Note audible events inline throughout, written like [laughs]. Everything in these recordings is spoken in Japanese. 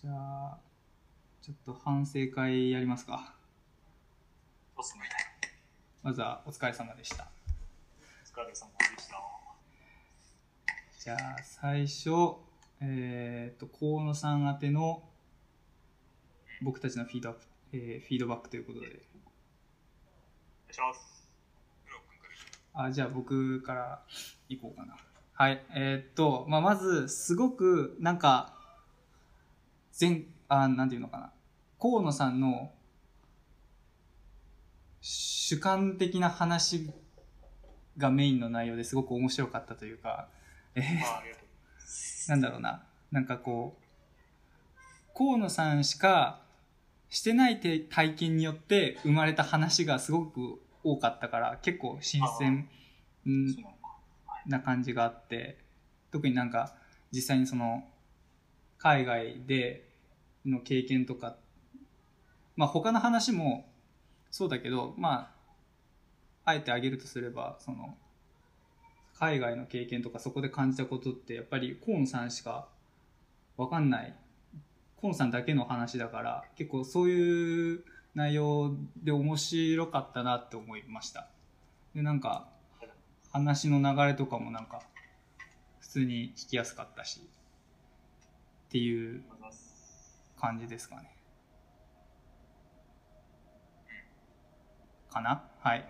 じゃあ、ちょっと反省会やりますか。そうっすね。まずはお疲れ様でした。お疲れ様でした。じゃあ、最初、えっ、と、河野さん宛ての僕たちのフィードアップ、えーフィードバックということで。お願いします。あ、じゃあ僕から行こうかな。はい。えーっと、まあ、まず、すごく、なんか、全、あ、なんていうのかな。河野さんの主観的な話がメインの内容ですごく面白かったというか、えー。なんだろうな。なんかこう、河野さんしかしてないて体験によって生まれた話がすごく多かったから、結構新鮮。な感じがあって、特になんか実際にその海外での経験とか、まあ他の話もそうだけど、まあ、あえて挙げるとすれば、その、海外の経験とかそこで感じたことってやっぱり河野さんしかわかんない。河野さんだけの話だから結構そういう内容で面白かったなって思いました。でなんか話の流れとかもなんか普通に聞きやすかったしっていう感じですかねかな？はい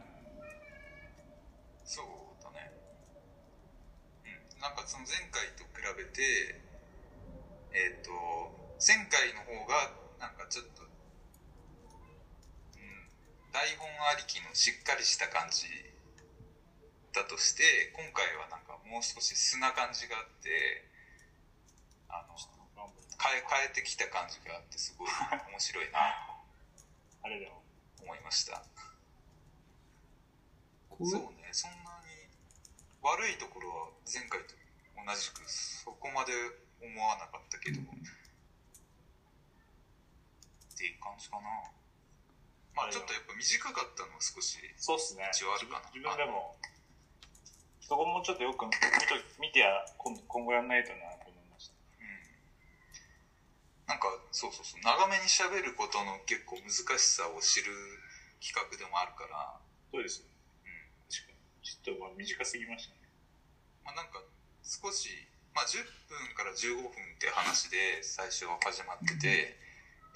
そうだね。うん。なんかその前回と比べて、えっ、と、前回の方が、なんかちょっと、うん、台本ありきのしっかりした感じだとして、今回はなんかもう少し素な感じがあって、あの、変え、変えてきた感じがあって、すごい [laughs] 面白いなあれだよ。と思いました。そうね、そんなに悪いところは前回と同じくそこまで思わなかったけど、っていう感じかな。まあちょっとやっぱ短かったのは少し、そうっすね。一応あるかな自分でも、そこもちょっとよく見と見てや、今今後やんないとな。なんかそうそうそう、長めに喋ることの結構難しさを知る企画でもあるから、そうです。うん。確かに。ちょっとまあ短すぎましたね。まあなんか少し、まあ10分から15分って話で最初は始まってて、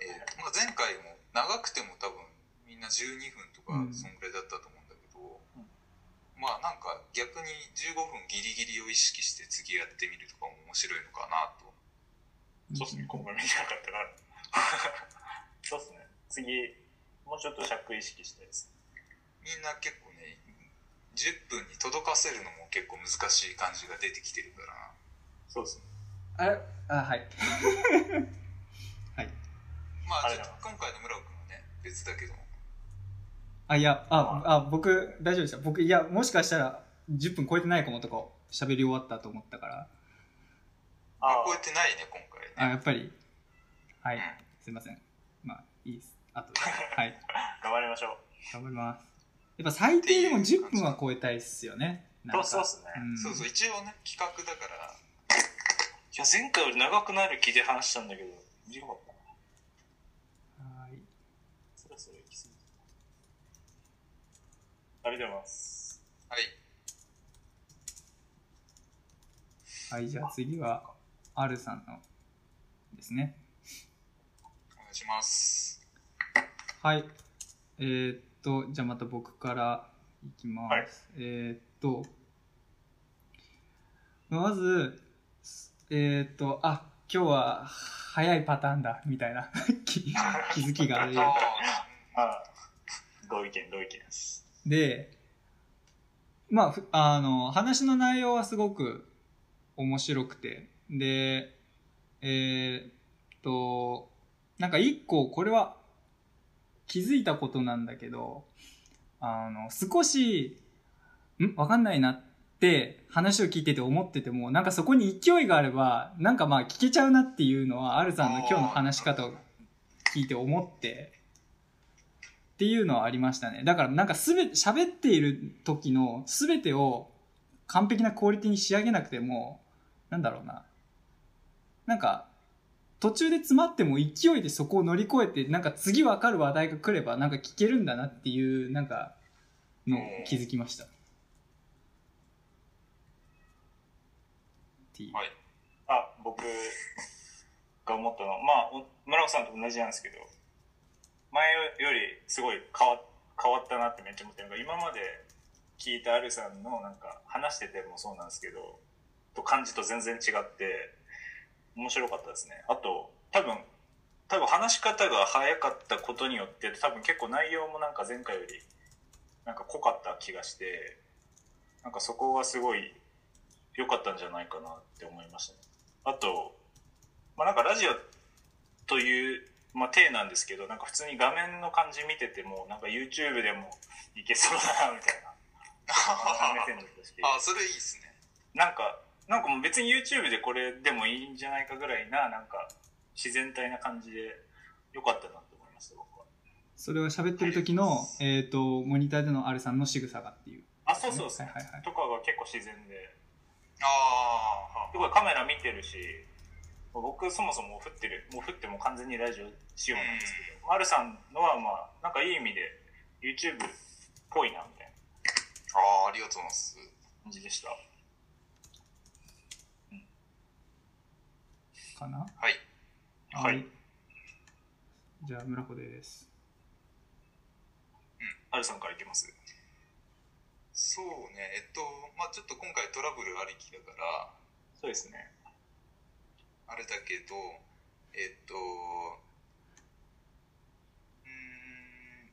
えーまあ、前回も長くても多分みんな12分とかうんそんぐらいだったと思うんだけど、うんまあなんか逆に15分ギリギリを意識して次やってみるとかも面白いのかなと。そうっすね。今回短かったから。[laughs] そうっすね。次、もうちょっと尺意識したいです。みんな結構ね、10分に届かせるのも結構難しい感じが出てきてるから、そうっすね。あれ？あはい [laughs] はいまあちょっあ今回の村尾君はね、別だけども、あいやああ僕大丈夫でした僕いやもしかしたら10分超えてないかもとか喋り終わったと思ったからああ超えてないね、今回ね。あやっぱり。はい。うん。すいません。まあいいです。あとで。[laughs] はい。頑張りましょう。頑張ります。やっぱ最低でも10分は超えたいっすよね。そうそうっすね。ん。そうそう、一応ね、企画だから、いや、前回より長くなる気で話したんだけど、短かったな。はい。そろそろ行き過ぎた。ありがとう。ございます。はい。はいじゃあ次は R さんのですねお願いします。はい。えーっと、じゃあまた僕からいきます。はいえーっと、まず、えーっと、あ、今日は早いパターンだ、みたいな [laughs] 気気づきがある。[laughs] ああ同意見、同意見です。で、まあふ、あの、話の内容はすごく面白くて、で、えーっと、なんか一個、これは気づいたことなんだけど、あの、少し、ん？わかんないなって話を聞いてて思ってても、なんかそこに勢いがあれば、なんかまあ聞けちゃうなっていうのは、アルさんの今日の話し方を聞いて思って、っていうのはありましたね。だからなんかすべ、喋っている時のすべてを完璧なクオリティに仕上げなくても、なんだろうな。なんか、途中で詰まっても勢いでそこを乗り越えて、なんか次わかる話題が来れば、なんか聞けるんだなっていう、なんか、のを気づきました。はい。あ、僕が思ったのは、まあ、お村尾さんと同じなんですけど、前よりすごい変わ変わったなってめっちゃ思ってるのが、今まで聞いたアルさんのなんか話しててもそうなんですけど、と感じと全然違って、面白かったですね。あと、多分、多分話し方が早かったことによって、多分結構内容もなんか前回よりなんか濃かった気がして、なんかそこがすごい良かったんじゃないかなって思いましたね。あと、まあ、なんかラジオという、まあ、体なんですけど、なんか普通に画面の感じ見てても、なんか YouTube でもいけそうだな、みたいな。[laughs] あ、それいいですね。なんか、なんかもう別に YouTube でこれでもいいんじゃないかぐらいな、なんか自然体な感じで良かったなと思いました、僕は。それを喋ってる時の、えっ、と、モニターでのアルさんの仕草がっていう。あ、そうそうそう。はいはいはい。とかが結構自然で、あすごいカメラ見てるし、僕そもそも振ってる、もう振っても完全にラジオ仕様なんですけど、マルさんのはまあ、なんかいい意味で YouTube っぽいなみたいなあ、ああ、ありがとうございます。感じでした。かな？はい。はい。じゃあ、村子です。アルさんからいきます？そうね、えっと、まあちょっと今回トラブルありきだから、そうですね。あれだけど、えっと、うーん、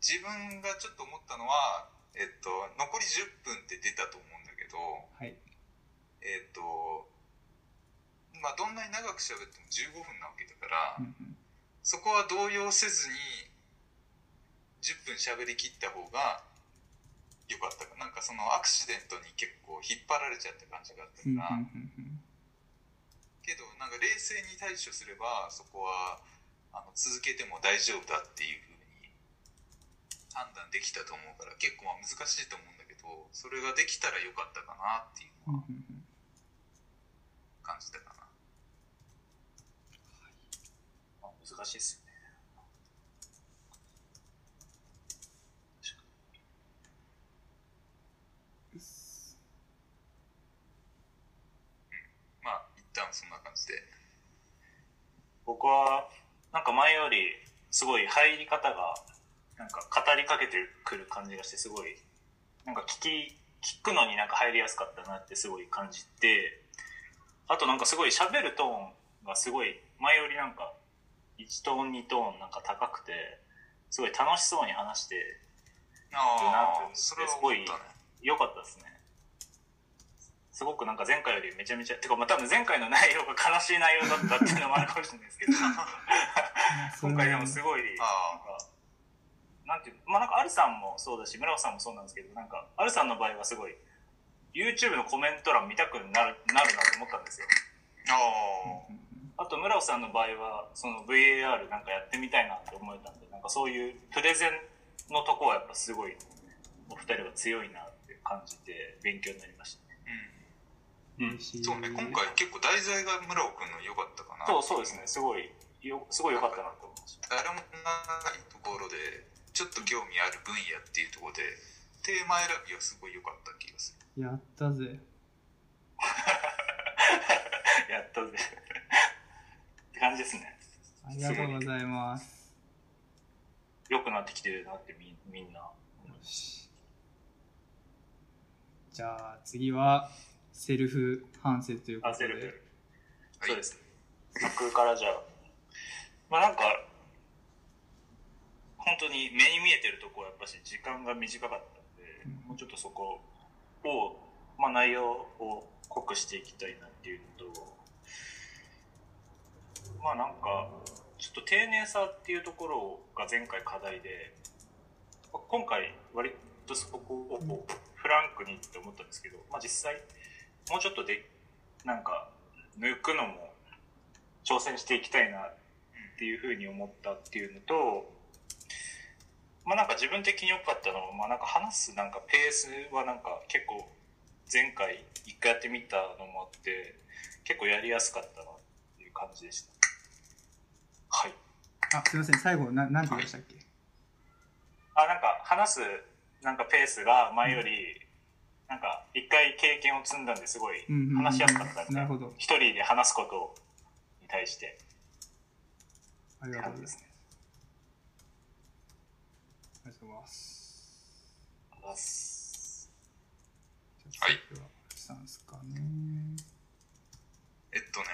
自分がちょっと思ったのは、えっと、残り10分って出たと思うんだけど、はい。えっと、まあどんなに長く喋っても15分なわけだから、うんうん。そこは動揺せずに10分喋り切った方が良かったかな。んかそのアクシデントに結構引っ張られちゃった感じがあったうんから、うんうん。けどなんか冷静に対処すればそこはあの続けても大丈夫だっていうふうに判断できたと思うから結構まあ難しいと思うんだけどそれができたらよかったかなっていううんうのはんうん。感じたかな。まあ、難しいですよね。まあ一旦そんな感じで。僕は、なんか前より、すごい入り方が、なんか語りかけてくる感じがして、すごい、なんか聞き、聞くのになんか入りやすかったなってすごい感じて、あとなんかすごい喋るトーンがすごい、前よりなんか、1トーン2トーンなんか高くて、すごい楽しそうに話して、ああ、それはすごい。良かったですね。すごくなんか前回よりめちゃめちゃ、てかまあ多分前回の内容が悲しい内容だったっていうのもあるかもしれないですけど、[laughs] [laughs] 今回でもすごい、なんあか、なんていうまあなんか、アルさんもそうだし、村尾さんもそうなんですけど、なんか、アルさんの場合はすごい、YouTube のコメント欄見たくなるなるなと思ったんですよ。あ、ああ。あと、村尾さんの場合は、その VAR なんかやってみたいなって思えたんで、なんかそういうプレゼンのとこはやっぱすごい、お二人は強いなって感じて、勉強になりましたね。うん嬉しいそうね、今回結構題材が村尾くんの良かったかな。そう、そうですね。すごい、よ、すごい良かったなと思いました。誰もないところで、ちょっと興味ある分野っていうところで、テーマ選びはすごい良かった気がする。やったぜ。[laughs] やったぜ。感じですね。ありがとうございます。良くなってきてるなってみみんな。よし。じゃあ次はセルフ反省というこあ、とで。セルフ。はいそうです。僕からじゃあ、まあなんか、本当に目に見えてるとこはやっぱし時間が短かったんで、うんもうちょっとそこを、まあ内容を濃くしていきたいなっていうのと、まあなんか、ちょっと丁寧さっていうところが前回課題で、今回割とそこをフランクにって思ったんですけど、まあ実際、もうちょっとで、なんか、抜くのも挑戦していきたいなっていうふうに思ったっていうのと、まあなんか自分的に良かったのは、まあなんか話すなんかペースはなんか結構前回一回やってみたのもあって、結構やりやすかったなっていう感じでした。はい。あ、すいません、最後、ななんて言いましたっけ、あ、なんか話す、なんかペースが前より、なんか一回経験を積んだんですごい話しやすかったみたいな。るほど。一人で話すことに対して。ありがとうございます。ありがとうございます。ありがとうございます。じゃあ次は、さんですかね。えっとね、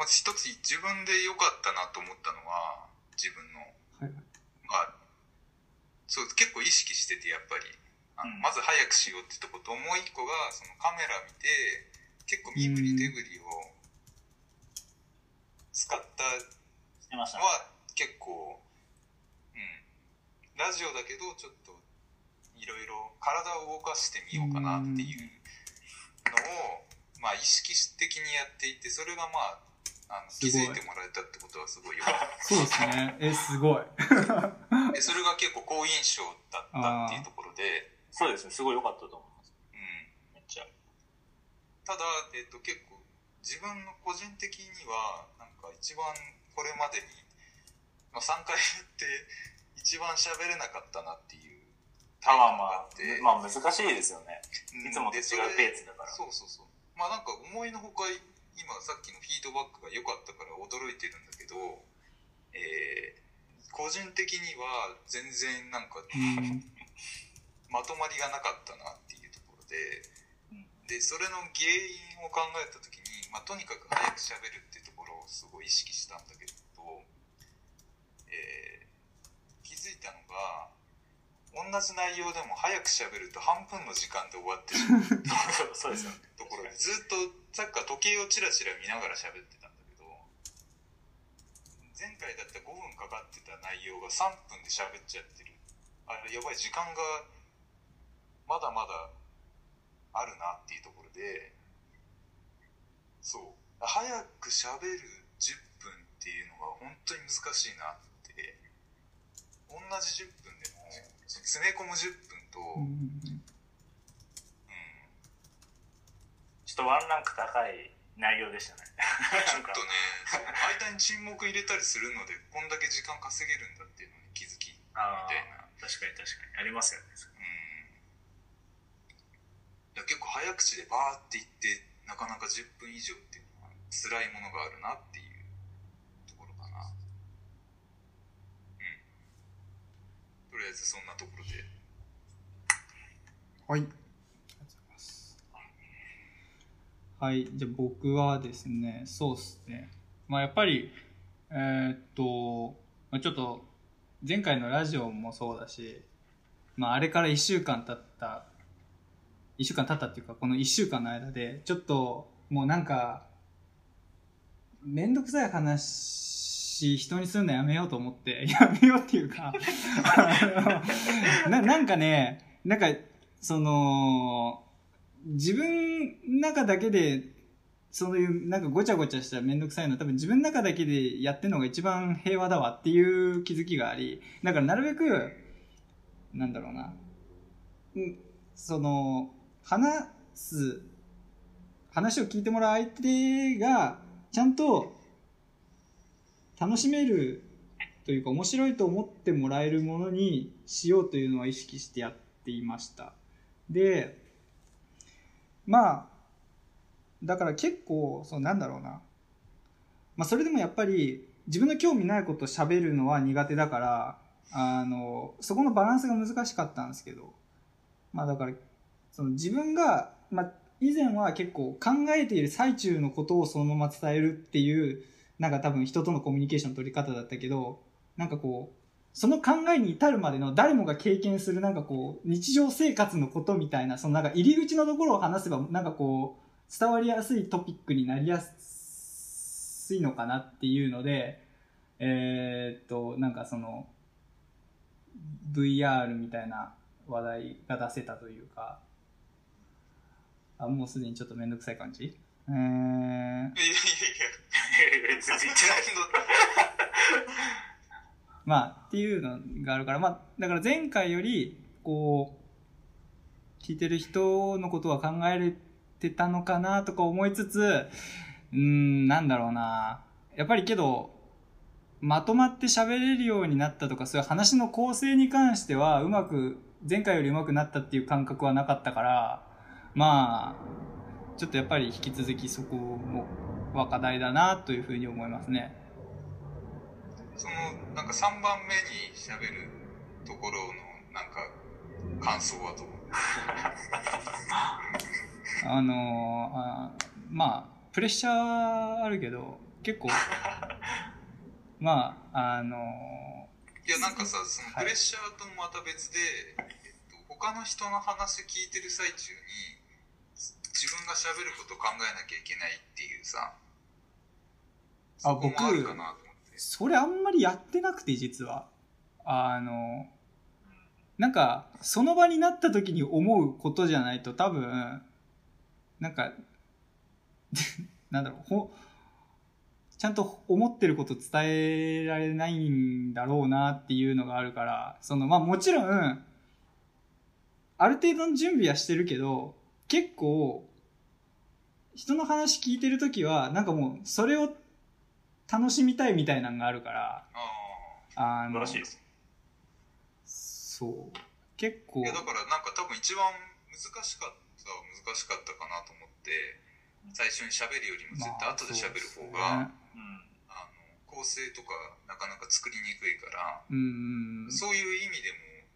まず一つ自分で良かったなと思ったのは、自分の、はいはい。まあ、そう、結構意識してて、やっぱり。あのうんまず早くしようってとこと、もう一個が、そのカメラ見て、結構身振り手振りを使ったしてましたね。は結構、うん、ラジオだけどちょっといろいろ体を動かしてみようかなっていうのを、まあ、意識的にやっていてそれがまああのすごい気づいてもらえたってことはすごいよかっ [laughs] そうですね。え、すごい。[laughs] たでそれが結構好印象だったっていうところで、そうですね。すごい良かったと思います。うん、めっちゃ。ただ、えっと、結構自分の個人的にはなんか一番これまでに、まあ、3回やって一番喋れなかったなっていうあまあ体感があまって、あ、まあ難しいですよね。うんいつもと違うペースだから。そうそうそうまあなんか思いのほか今さっきのフィードバックが良かったから驚いてるんだけどえー個人的には全然なんかうん。[laughs] まとまりがなかったなっていうところでうんでそれの原因を考えた時に、まあ、とにかく早く喋るっていうところをすごい意識したんだけど、えー気づいたのが同じ内容でも早く喋ると半分の時間で終わってしまう。そうですよね。ところでずっとさっきから時計をチラチラ見ながら喋ってたんだけど前回だったら5分かかってた内容が3分で喋っちゃってる。あれやばい時間がまだまだあるなっていうところでそう。早く喋る10分っていうのが本当に難しいなって。同じ10分でも詰め込む10分と、うんうんちょっとワンランク高い内容でしたね。ちょっとね、[laughs] 間に沈黙入れたりするので、こんだけ時間稼げるんだっていうのに気づきみあたいな。確かに確かに。ありますよね。うん。結構早口でバーって言って、なかなか10分以上っていうのは辛いものがあるなっていうところかな。うん。とりあえずそんなところで。はい。はい。じゃあ僕はですね、そうですね。まあやっぱり、えーっと、まあ、ちょっと、前回のラジオもそうだし、まああれから1週間経った、1週間経ったっていうか、この1週間の間で、ちょっと、もうなんか、めんどくさい話、人にするのやめようと思って、[laughs] やめようっていうか、ななんかね、なんか、その、自分の中だけで、そういう、なんかごちゃごちゃしためんどくさいの多分自分の中だけでやってるのが一番平和だわっていう気づきがあり、だからなるべく、なんだろうな、その、話す、話を聞いてもらう相手が、ちゃんと楽しめるというか面白いと思ってもらえるものにしようというのは意識してやっていました。で、まあ、だから結構、そうなんだろうな。まあそれでもやっぱり自分の興味ないことを喋るのは苦手だから、あの、そこのバランスが難しかったんですけど、まあだから、その自分が、まあ以前は結構考えている最中のことをそのまま伝えるっていう、なんか多分人とのコミュニケーションの取り方だったけど、なんかこう、その考えに至るまでの誰もが経験するなんかこう、日常生活のことみたいな、そのなんか入り口のところを話せば、なんかこう、伝わりやすいトピックになりやすいのかなっていうので、えーっと、なんかその、VR みたいな話題が出せたというか、あ、もうすでにちょっとめんどくさい感じ？えー、いやいやいや、いやいや別に言ってないまあ、っていうのがあるから、まあ、だから前回より、こう、聞いてる人のことは考えれてたのかなとか思いつつ、うーん、なんだろうな。やっぱりけど、まとまって喋れるようになったとか、そういう話の構成に関しては、うまく、前回よりうまくなったっていう感覚はなかったから、まあ、ちょっとやっぱり引き続きそこもは課題だなというふうに思いますね。そのなんか3番目に喋るところのなんか感想はどう？あのーあまあ、プレッシャーあるけど、結構、[laughs] まあ、あのいやなんかさそのはいプレッシャーともまた別で、えっと、他の人の話聞いてる最中に自分が喋ること考えなきゃいけないっていうさあそこもあるかなと思ってそれあんまりやってなくて、実は。あの、なんか、その場になった時に思うことじゃないと多分、なんか、[laughs] なんだろう、ほ、ちゃんと思ってること伝えられないんだろうなっていうのがあるから、その、まあもちろん、ある程度の準備はしてるけど、結構、人の話聞いてるときは、なんかもう、それを楽しみたいみたいなのがあるから、ああの、素晴らしいです。そう。結構あいやだからなんか多分一番難しかったは難しかったかなと思って最初に喋るよりも絶対後で喋る方が、まあうん。あの構成とかなかなか作りにくいから、そうんうん。そういう意味でも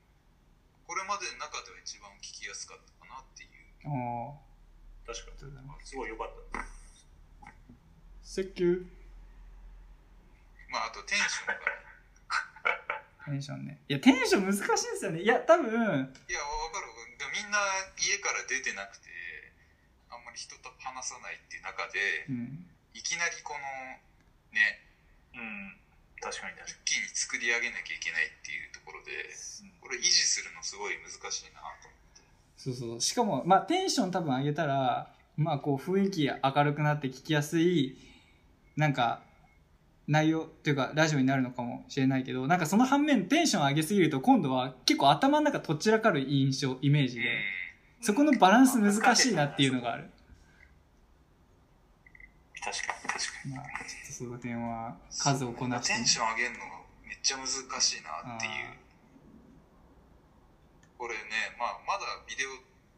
これまでの中では一番聞きやすかったかなっていうああ、確か。に。すごい良かった。セッキュまああとテンションがテンションね。いや、テンション難しいですよね。いや、多分、いやわかるでもみんな家から出てなくてあんまり人と話さないっていう中でうん。いきなりこのねうん。確かに確か一気に作り上げなきゃいけないっていうところでこれ維持するのすごい難しいなと思ってそうそう。しかも、まあ、テンション多分上げたら、まあ、こう、雰囲気明るくなって聞きやすい、なんか、内容っていうか、ラジオになるのかもしれないけど、なんかその反面、テンション上げすぎると、今度は結構頭の中とっちらかる印象、イメージで、に。そこのバランス難しいなっていうのがある。確かに確かに。まあ、ちょっとその点は数をこなしてテンション上げるのがめっちゃ難しいなっていうこれね、まあ、まだビデオ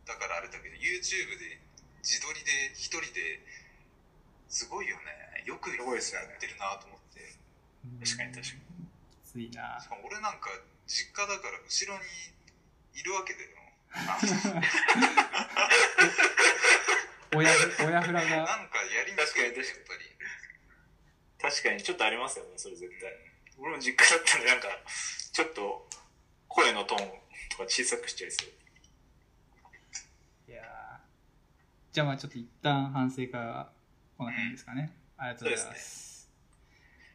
だからあれだけど YouTube で自撮りで一人ですごいよね。よくやすごいですよねって。るなと思って確かに確かに。きついな。しかも俺なんか実家だから後ろにいるわけだよ。あ [laughs] 親親フラが。なんかやりにくいんだよやっぱり。確かに。ちょっとありますよね、それ絶対。俺も実家だったんで、なんか、ちょっと声のトーンとか小さくしちゃいそう。いやー。じゃあまあちょっと一旦反省会はこの辺ですかね、ありがとうございます